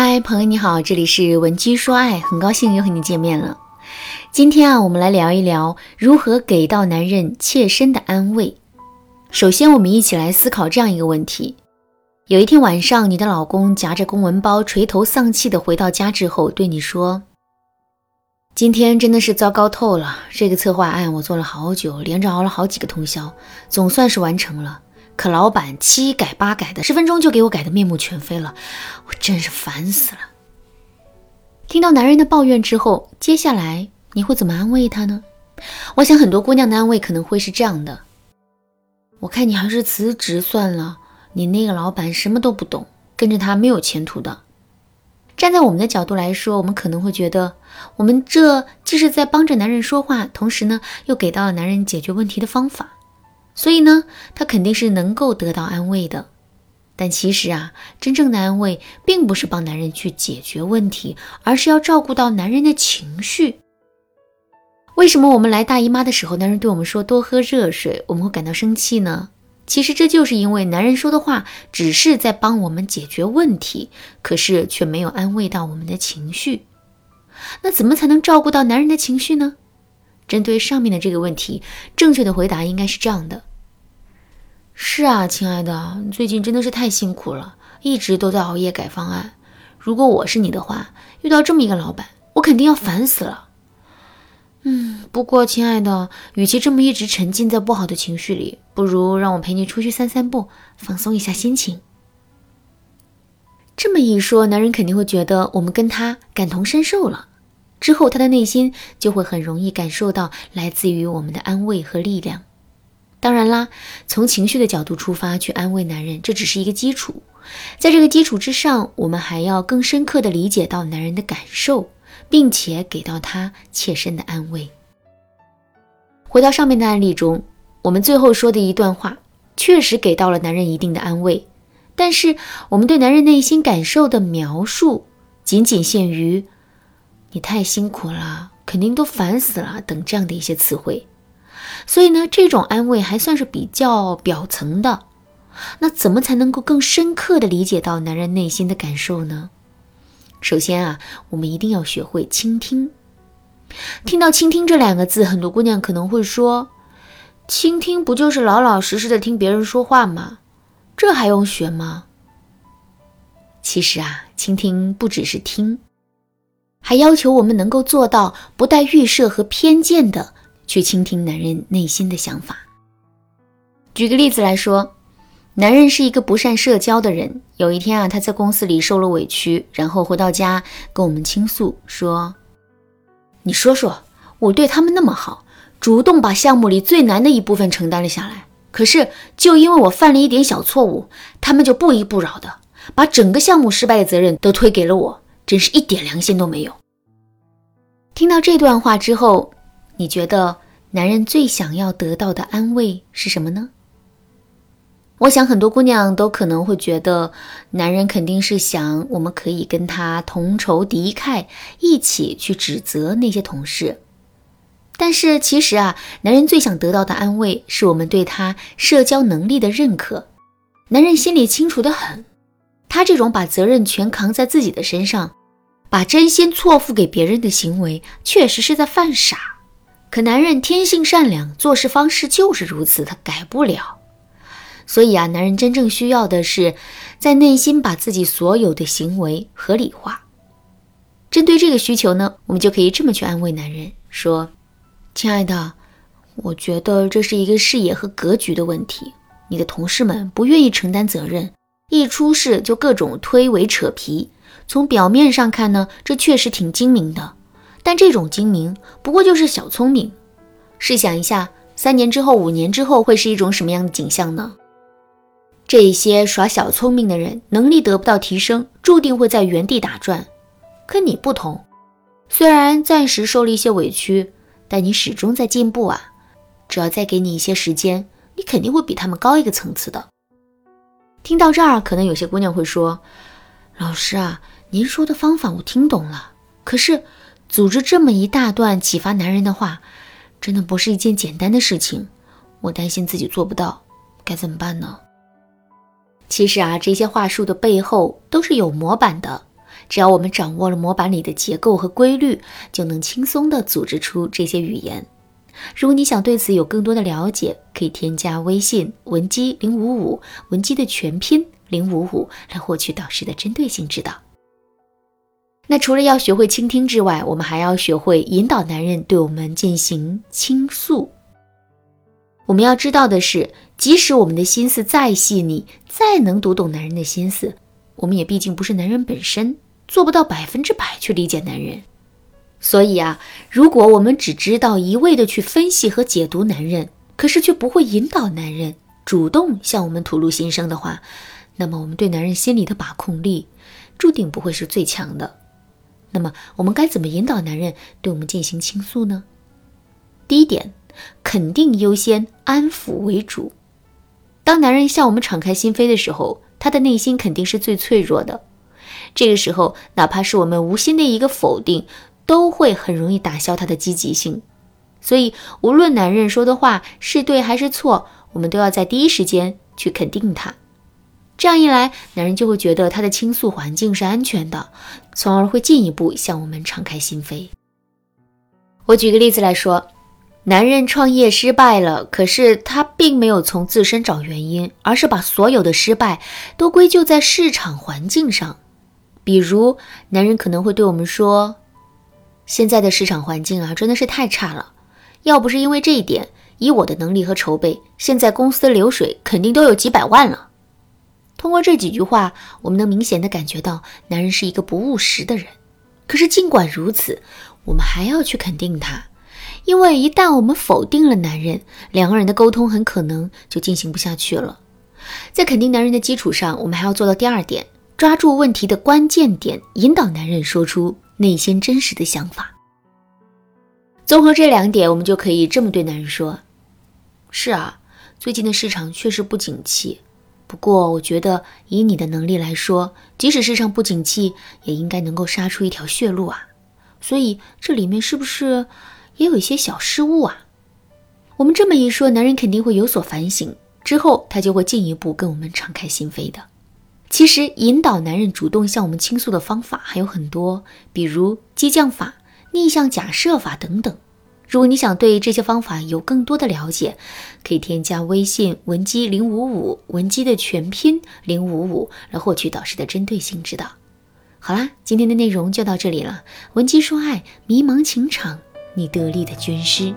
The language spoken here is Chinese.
嗨，朋友你好，这里是文姬说爱，很高兴又和你见面了。今天啊，我们来聊一聊如何给到男人切身的安慰。首先，我们一起来思考这样一个问题：有一天晚上，你的老公夹着公文包，垂头丧气的回到家之后，对你说：“今天真的是糟糕透了，这个策划案我做了好久，连着熬了好几个通宵，总算是完成了。”可老板七改八改的，十分钟就给我改的面目全非了，我真是烦死了。听到男人的抱怨之后，接下来你会怎么安慰他呢？我想很多姑娘的安慰可能会是这样的：我看你还是辞职算了，你那个老板什么都不懂，跟着他没有前途的。站在我们的角度来说，我们可能会觉得，我们这既是在帮着男人说话，同时呢，又给到了男人解决问题的方法。所以呢，他肯定是能够得到安慰的，但其实啊，真正的安慰并不是帮男人去解决问题，而是要照顾到男人的情绪。为什么我们来大姨妈的时候，男人对我们说多喝热水，我们会感到生气呢？其实这就是因为男人说的话只是在帮我们解决问题，可是却没有安慰到我们的情绪。那怎么才能照顾到男人的情绪呢？针对上面的这个问题，正确的回答应该是这样的。是啊，亲爱的，最近真的是太辛苦了，一直都在熬夜改方案。如果我是你的话，遇到这么一个老板，我肯定要烦死了。嗯，不过亲爱的，与其这么一直沉浸在不好的情绪里，不如让我陪你出去散散步，放松一下心情。这么一说，男人肯定会觉得我们跟他感同身受了，之后他的内心就会很容易感受到来自于我们的安慰和力量。当然啦，从情绪的角度出发去安慰男人，这只是一个基础。在这个基础之上，我们还要更深刻的理解到男人的感受，并且给到他切身的安慰。回到上面的案例中，我们最后说的一段话，确实给到了男人一定的安慰。但是，我们对男人内心感受的描述，仅仅限于“你太辛苦了，肯定都烦死了”等这样的一些词汇。所以呢，这种安慰还算是比较表层的。那怎么才能够更深刻的理解到男人内心的感受呢？首先啊，我们一定要学会倾听。听到“倾听”这两个字，很多姑娘可能会说：“倾听不就是老老实实的听别人说话吗？这还用学吗？”其实啊，倾听不只是听，还要求我们能够做到不带预设和偏见的。去倾听男人内心的想法。举个例子来说，男人是一个不善社交的人。有一天啊，他在公司里受了委屈，然后回到家跟我们倾诉说：“你说说，我对他们那么好，主动把项目里最难的一部分承担了下来，可是就因为我犯了一点小错误，他们就不依不饶的把整个项目失败的责任都推给了我，真是一点良心都没有。”听到这段话之后。你觉得男人最想要得到的安慰是什么呢？我想很多姑娘都可能会觉得，男人肯定是想我们可以跟他同仇敌忾，一起去指责那些同事。但是其实啊，男人最想得到的安慰是我们对他社交能力的认可。男人心里清楚的很，他这种把责任全扛在自己的身上，把真心错付给别人的行为，确实是在犯傻。可男人天性善良，做事方式就是如此，他改不了。所以啊，男人真正需要的是在内心把自己所有的行为合理化。针对这个需求呢，我们就可以这么去安慰男人：说，亲爱的，我觉得这是一个视野和格局的问题。你的同事们不愿意承担责任，一出事就各种推诿扯皮。从表面上看呢，这确实挺精明的。但这种精明不过就是小聪明。试想一下，三年之后、五年之后会是一种什么样的景象呢？这一些耍小聪明的人，能力得不到提升，注定会在原地打转。可你不同，虽然暂时受了一些委屈，但你始终在进步啊！只要再给你一些时间，你肯定会比他们高一个层次的。听到这儿，可能有些姑娘会说：“老师啊，您说的方法我听懂了，可是……”组织这么一大段启发男人的话，真的不是一件简单的事情。我担心自己做不到，该怎么办呢？其实啊，这些话术的背后都是有模板的。只要我们掌握了模板里的结构和规律，就能轻松地组织出这些语言。如果你想对此有更多的了解，可以添加微信文姬零五五，文姬的全拼零五五，来获取导师的针对性指导。那除了要学会倾听之外，我们还要学会引导男人对我们进行倾诉。我们要知道的是，即使我们的心思再细腻，再能读懂男人的心思，我们也毕竟不是男人本身，做不到百分之百去理解男人。所以啊，如果我们只知道一味的去分析和解读男人，可是却不会引导男人主动向我们吐露心声的话，那么我们对男人心理的把控力注定不会是最强的。那么我们该怎么引导男人对我们进行倾诉呢？第一点，肯定优先，安抚为主。当男人向我们敞开心扉的时候，他的内心肯定是最脆弱的。这个时候，哪怕是我们无心的一个否定。都会很容易打消他的积极性，所以无论男人说的话是对还是错，我们都要在第一时间去肯定他。这样一来，男人就会觉得他的倾诉环境是安全的，从而会进一步向我们敞开心扉。我举个例子来说，男人创业失败了，可是他并没有从自身找原因，而是把所有的失败都归咎在市场环境上。比如，男人可能会对我们说。现在的市场环境啊，真的是太差了。要不是因为这一点，以我的能力和筹备，现在公司的流水肯定都有几百万了。通过这几句话，我们能明显的感觉到，男人是一个不务实的人。可是尽管如此，我们还要去肯定他，因为一旦我们否定了男人，两个人的沟通很可能就进行不下去了。在肯定男人的基础上，我们还要做到第二点，抓住问题的关键点，引导男人说出。内心真实的想法。综合这两点，我们就可以这么对男人说：“是啊，最近的市场确实不景气。不过，我觉得以你的能力来说，即使市场不景气，也应该能够杀出一条血路啊。所以，这里面是不是也有一些小失误啊？”我们这么一说，男人肯定会有所反省，之后他就会进一步跟我们敞开心扉的。其实，引导男人主动向我们倾诉的方法还有很多，比如激将法、逆向假设法等等。如果你想对这些方法有更多的了解，可以添加微信文姬零五五，文姬的全拼零五五，来获取导师的针对性指导。好啦，今天的内容就到这里了。文姬说爱，迷茫情场，你得力的军师。